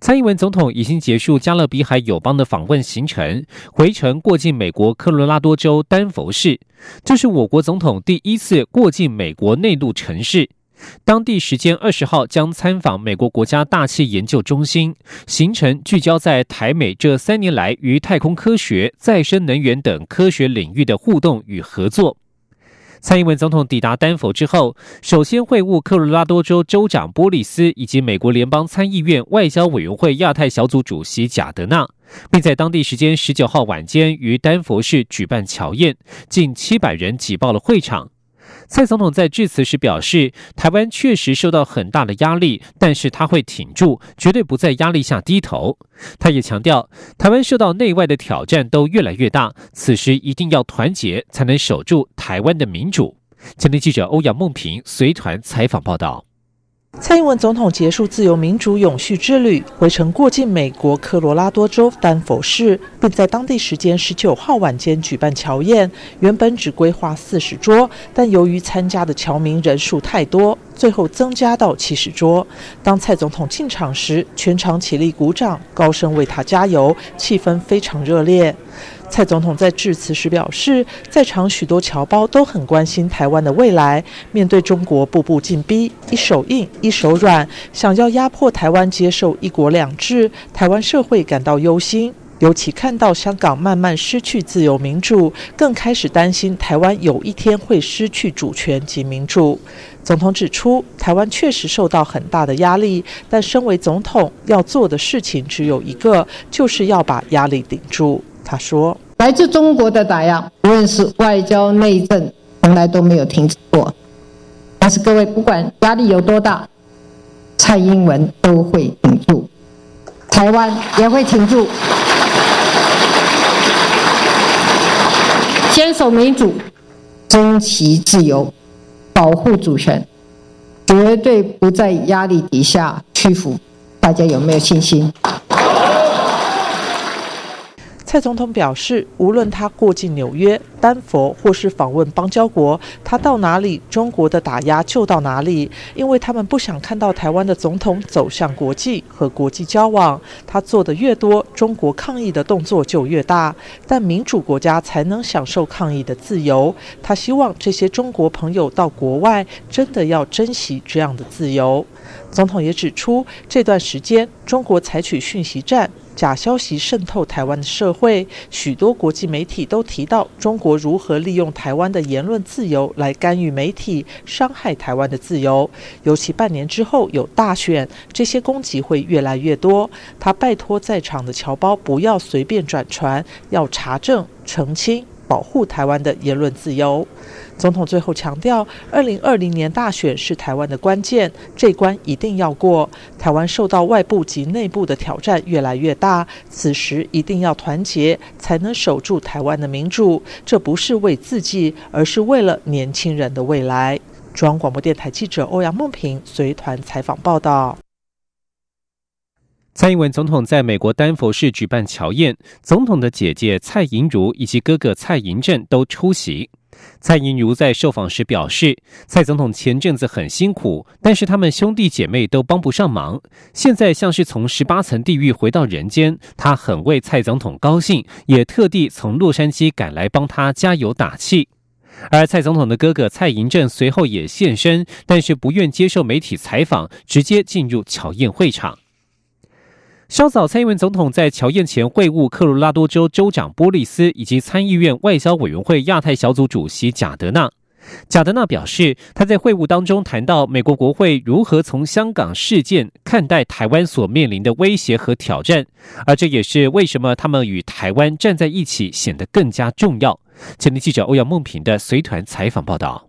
蔡英文总统已经结束加勒比海友邦的访问行程，回程过境美国科罗拉多州丹佛市，这是我国总统第一次过境美国内陆城市。当地时间二十号将参访美国国家大气研究中心，行程聚焦在台美这三年来与太空科学、再生能源等科学领域的互动与合作。蔡英文总统抵达丹佛之后，首先会晤科罗拉多州州长波利斯以及美国联邦参议院外交委员会亚太小组主席贾德纳，并在当地时间十九号晚间于丹佛市举办乔宴，近七百人挤爆了会场。蔡总统在致辞时表示，台湾确实受到很大的压力，但是他会挺住，绝对不在压力下低头。他也强调，台湾受到内外的挑战都越来越大，此时一定要团结，才能守住台湾的民主。前天记者欧阳梦平随团采访报道。蔡英文总统结束自由民主永续之旅，回程过境美国科罗拉多州丹佛市，并在当地时间十九号晚间举办乔宴。原本只规划四十桌，但由于参加的侨民人数太多，最后增加到七十桌。当蔡总统进场时，全场起立鼓掌，高声为他加油，气氛非常热烈。蔡总统在致辞时表示，在场许多侨胞都很关心台湾的未来。面对中国步步紧逼，一手硬一手软，想要压迫台湾接受一国两制，台湾社会感到忧心。尤其看到香港慢慢失去自由民主，更开始担心台湾有一天会失去主权及民主。总统指出，台湾确实受到很大的压力，但身为总统要做的事情只有一个，就是要把压力顶住。他说。来自中国的打压，无论是外交内政，从来都没有停止过。但是各位，不管压力有多大，蔡英文都会挺住，台湾也会挺住，坚守民主，争取自由，保护主权，绝对不在压力底下屈服。大家有没有信心？蔡总统表示，无论他过境纽约、丹佛，或是访问邦交国，他到哪里，中国的打压就到哪里，因为他们不想看到台湾的总统走向国际和国际交往。他做的越多，中国抗议的动作就越大。但民主国家才能享受抗议的自由。他希望这些中国朋友到国外，真的要珍惜这样的自由。总统也指出，这段时间中国采取讯息战。假消息渗透台湾的社会，许多国际媒体都提到中国如何利用台湾的言论自由来干预媒体，伤害台湾的自由。尤其半年之后有大选，这些攻击会越来越多。他拜托在场的侨胞不要随便转传，要查证澄清。保护台湾的言论自由。总统最后强调，二零二零年大选是台湾的关键，这关一定要过。台湾受到外部及内部的挑战越来越大，此时一定要团结，才能守住台湾的民主。这不是为自己，而是为了年轻人的未来。中央广播电台记者欧阳梦平随团采访报道。蔡英文总统在美国丹佛市举办乔宴，总统的姐姐蔡莹如以及哥哥蔡莹正都出席。蔡莹如在受访时表示，蔡总统前阵子很辛苦，但是他们兄弟姐妹都帮不上忙，现在像是从十八层地狱回到人间，他很为蔡总统高兴，也特地从洛杉矶赶来帮他加油打气。而蔡总统的哥哥蔡莹正随后也现身，但是不愿接受媒体采访，直接进入乔宴会场。稍早，蔡英文总统在乔宴前会晤科罗拉多州州长波利斯以及参议院外交委员会亚太小组主席贾德纳。贾德纳表示，他在会晤当中谈到美国国会如何从香港事件看待台湾所面临的威胁和挑战，而这也是为什么他们与台湾站在一起显得更加重要。前天记者欧阳梦平的随团采访报道。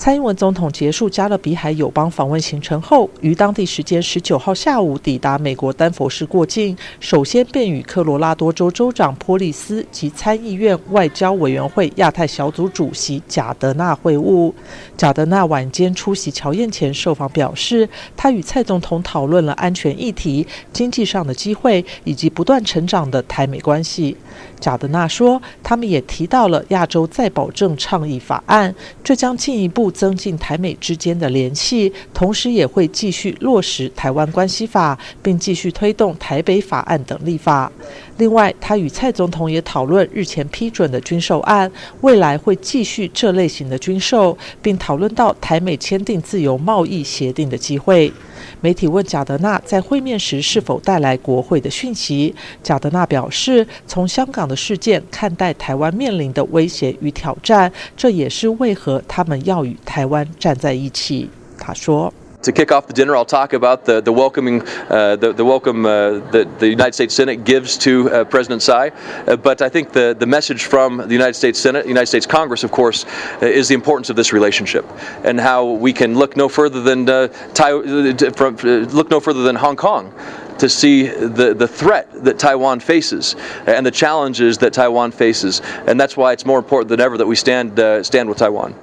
蔡英文总统结束加勒比海友邦访问行程后，于当地时间十九号下午抵达美国丹佛市过境，首先便与科罗拉多州州长波利斯及参议院外交委员会亚太小组主席贾德纳会晤。贾德纳晚间出席乔宴前受访表示，他与蔡总统讨论了安全议题、经济上的机会以及不断成长的台美关系。贾德纳说，他们也提到了亚洲再保证倡议法案，这将进一步增进台美之间的联系，同时也会继续落实台湾关系法，并继续推动台北法案等立法。另外，他与蔡总统也讨论日前批准的军售案，未来会继续这类型的军售，并讨论到台美签订自由贸易协定的机会。媒体问贾德纳在会面时是否带来国会的讯息，贾德纳表示，从香港的事件看待台湾面临的威胁与挑战，这也是为何他们要与台湾站在一起。他说。To kick off the dinner, I'll talk about the, the welcoming, uh, the, the welcome uh, that the United States Senate gives to uh, President Tsai. Uh, but I think the, the message from the United States Senate, United States Congress, of course, uh, is the importance of this relationship and how we can look no further than uh, from, look no further than Hong Kong to see the, the threat that Taiwan faces and the challenges that Taiwan faces. And that's why it's more important than ever that we stand, stand with Taiwan.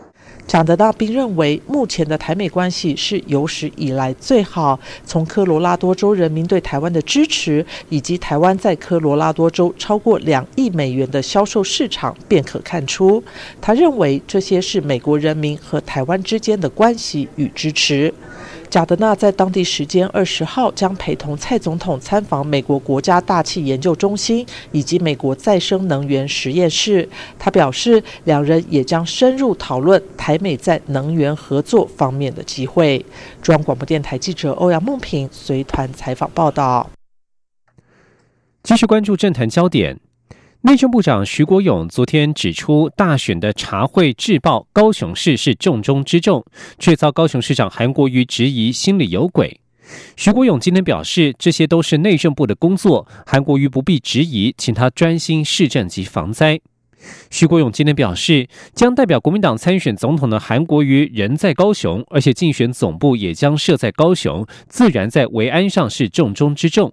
蒋德纳并认为，目前的台美关系是有史以来最好。从科罗拉多州人民对台湾的支持，以及台湾在科罗拉多州超过两亿美元的销售市场，便可看出，他认为这些是美国人民和台湾之间的关系与支持。贾德纳在当地时间二十号将陪同蔡总统参访美国国家大气研究中心以及美国再生能源实验室。他表示，两人也将深入讨论台美在能源合作方面的机会。中央广播电台记者欧阳梦平随团采访报道。继续关注政坛焦点。内政部长徐国勇昨天指出，大选的茶会制报高雄市是重中之重，却遭高雄市长韩国瑜质疑心里有鬼。徐国勇今天表示，这些都是内政部的工作，韩国瑜不必质疑，请他专心市政及防灾。徐国勇今天表示，将代表国民党参选总统的韩国瑜人在高雄，而且竞选总部也将设在高雄，自然在维安上是重中之重。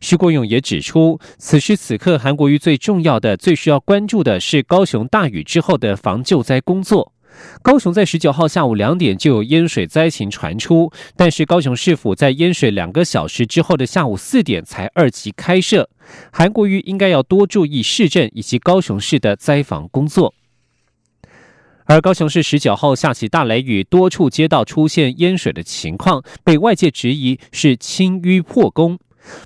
徐国勇也指出，此时此刻，韩国瑜最重要的、最需要关注的是高雄大雨之后的防救灾工作。高雄在十九号下午两点就有淹水灾情传出，但是高雄市府在淹水两个小时之后的下午四点才二级开设。韩国瑜应该要多注意市政以及高雄市的灾防工作。而高雄市十九号下起大雷雨，多处街道出现淹水的情况，被外界质疑是清淤破功。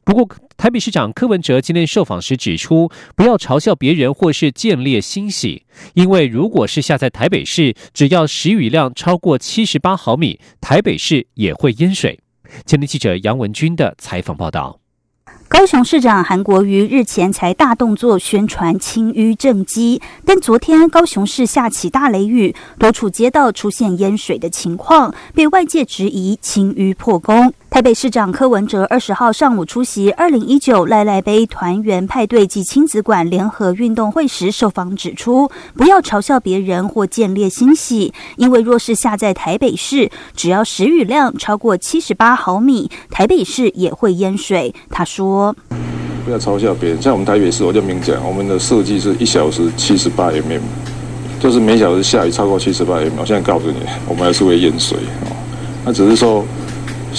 不过，台北市长柯文哲今天受访时指出，不要嘲笑别人或是建立欣喜，因为如果是下在台北市，只要时雨量超过七十八毫米，台北市也会淹水。前天记者杨文军的采访报道。高雄市长韩国瑜日前才大动作宣传清淤正畸，但昨天高雄市下起大雷雨，多处街道出现淹水的情况，被外界质疑清淤破功。台北市长柯文哲二十号上午出席二零一九赖赖杯团圆派对及亲子馆联合运动会时，受访指出，不要嘲笑别人或建立欣喜，因为若是下在台北市，只要时雨量超过七十八毫米，台北市也会淹水。他说：“不要嘲笑别人，像我们台北市，我就明讲，我们的设计是一小时七十八 mm，就是每小时下雨超过七十八 mm，我现在告诉你，我们还是会淹水哦。那只是说。”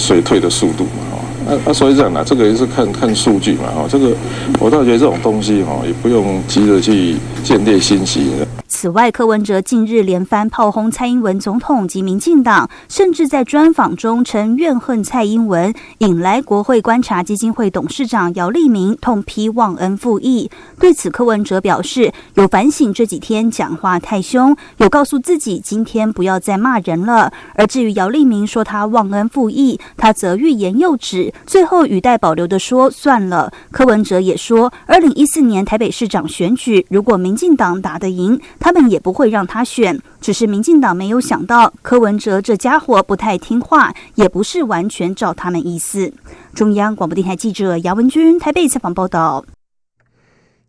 水退的速度嘛，哦，那那所以这样呢，这个也是看看数据嘛，啊，这个我倒觉得这种东西哈，也不用急着去建立信心的。此外，柯文哲近日连番炮轰蔡英文总统及民进党，甚至在专访中称怨恨蔡英文，引来国会观察基金会董事长姚立明痛批忘恩负义。对此，柯文哲表示有反省这几天讲话太凶，有告诉自己今天不要再骂人了。而至于姚立明说他忘恩负义，他则欲言又止，最后语带保留的说算了。柯文哲也说，二零一四年台北市长选举，如果民进党打得赢。他们也不会让他选，只是民进党没有想到柯文哲这家伙不太听话，也不是完全照他们意思。中央广播电台记者姚文君台北采访报道。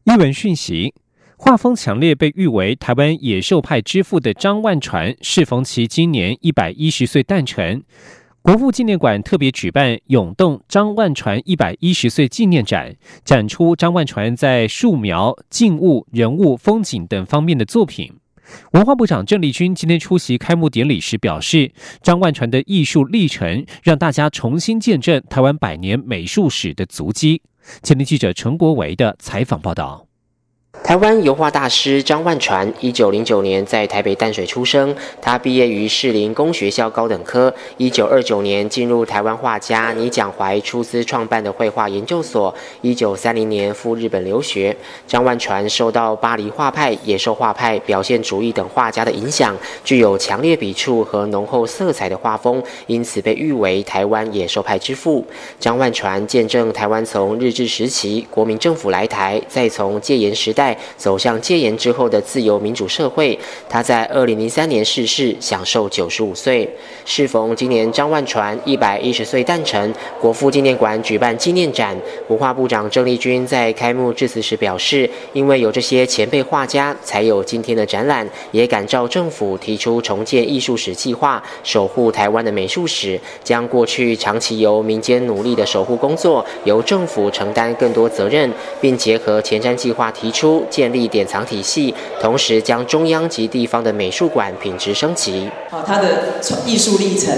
一文讯息。画风强烈，被誉为台湾野兽派之父的张万传，适逢其今年一百一十岁诞辰，国父纪念馆特别举办“涌动张万传一百一十岁纪念展”，展出张万传在素描、静物、人物、风景等方面的作品。文化部长郑丽君今天出席开幕典礼时表示，张万传的艺术历程让大家重新见证台湾百年美术史的足迹。前天记者陈国维的采访报道。台湾油画大师张万传，一九零九年在台北淡水出生。他毕业于士林工学校高等科。一九二九年进入台湾画家倪蒋怀出资创办的绘画研究所。一九三零年赴日本留学。张万传受到巴黎画派、野兽画派、表现主义等画家的影响，具有强烈笔触和浓厚色彩的画风，因此被誉为台湾野兽派之父。张万传见证台湾从日治时期国民政府来台，再从戒严时代。在走向戒严之后的自由民主社会，他在二零零三年逝世，享受九十五岁。适逢今年张万传一百一十岁诞辰，国父纪念馆举办纪念展。文化部长郑丽君在开幕致辞时表示：“因为有这些前辈画家，才有今天的展览。也感召政府提出重建艺术史计划，守护台湾的美术史，将过去长期由民间努力的守护工作，由政府承担更多责任，并结合前瞻计划提出。”建立典藏体系，同时将中央及地方的美术馆品质升级。啊，他的艺术历程，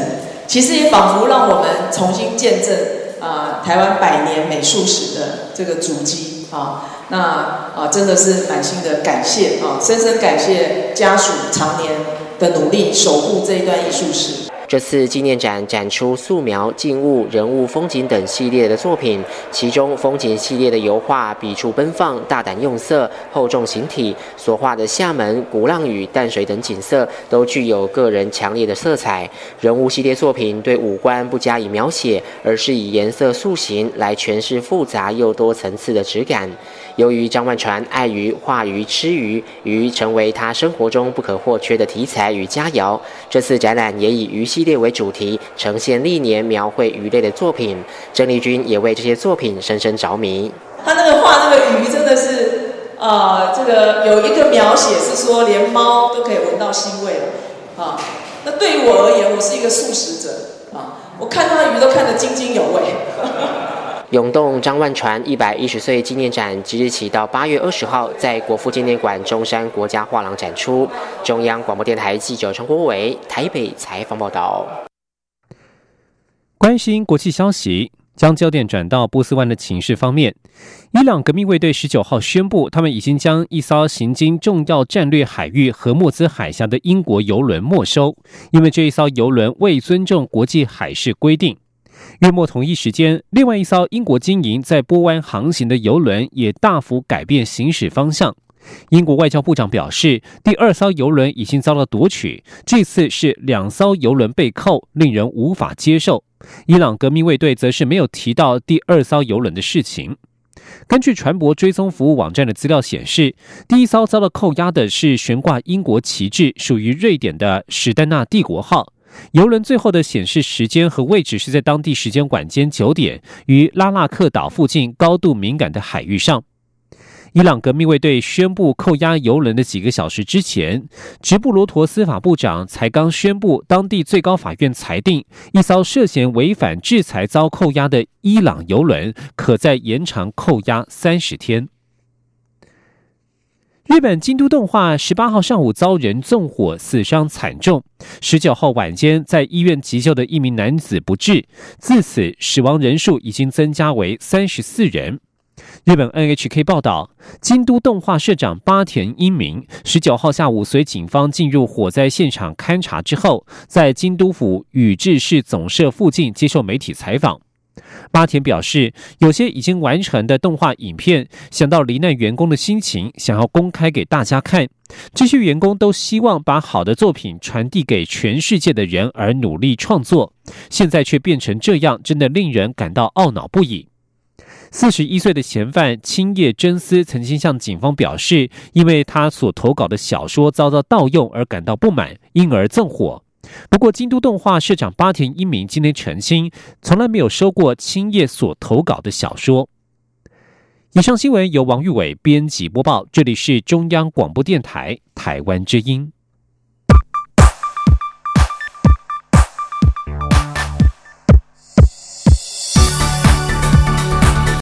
其实也仿佛让我们重新见证啊台湾百年美术史的这个足迹啊。那啊，真的是满心的感谢啊，深深感谢家属常年的努力，守护这一段艺术史。这次纪念展展出素描、静物、人物、风景等系列的作品，其中风景系列的油画笔触奔放、大胆用色、厚重形体，所画的厦门、鼓浪屿、淡水等景色都具有个人强烈的色彩。人物系列作品对五官不加以描写，而是以颜色塑形来诠释复杂又多层次的质感。由于张万传爱鱼、画鱼、吃鱼，鱼成为他生活中不可或缺的题材与佳肴。这次展览也以鱼系列为主题，呈现历年描绘鱼类的作品。郑丽君也为这些作品深深着迷。他那个画那个鱼真的是，呃，这个有一个描写是说，连猫都可以闻到腥味了。啊，那对于我而言，我是一个素食者啊，我看他的鱼都看得津津有味。涌动张万传一百一十岁纪念展即日起到八月二十号，在国父纪念馆中山国家画廊展出。中央广播电台记者陈国伟台北采访报道。关心国际消息，将焦点转到波斯湾的情势方面。伊朗革命卫队十九号宣布，他们已经将一艘行经重要战略海域和莫兹海峡的英国油轮没收，因为这一艘油轮未尊重国际海事规定。月末同一时间，另外一艘英国经营在波湾航行的游轮也大幅改变行驶方向。英国外交部长表示，第二艘游轮已经遭到夺取，这次是两艘游轮被扣，令人无法接受。伊朗革命卫队则是没有提到第二艘游轮的事情。根据船舶追踪服务网站的资料显示，第一艘遭到扣押的是悬挂英国旗帜、属于瑞典的史丹纳帝国号。游轮最后的显示时间和位置是在当地时间晚间九点，于拉纳克岛附近高度敏感的海域上。伊朗革命卫队宣布扣押游轮的几个小时之前，直布罗陀司法部长才刚宣布，当地最高法院裁定，一艘涉嫌违反制裁遭扣押的伊朗游轮，可再延长扣押三十天。日本京都动画十八号上午遭人纵火，死伤惨重。十九号晚间在医院急救的一名男子不治，自此死亡人数已经增加为三十四人。日本 NHK 报道，京都动画社长八田英明十九号下午随警方进入火灾现场勘查之后，在京都府宇治市总社附近接受媒体采访。巴田表示，有些已经完成的动画影片，想到罹难员工的心情，想要公开给大家看。这些员工都希望把好的作品传递给全世界的人，而努力创作。现在却变成这样，真的令人感到懊恼不已。四十一岁的嫌犯青叶真司曾经向警方表示，因为他所投稿的小说遭到盗用而感到不满，因而纵火。不过，京都动画社长八田一明今天澄清，从来没有收过青叶所投稿的小说。以上新闻由王玉伟编辑播报，这里是中央广播电台台湾之音。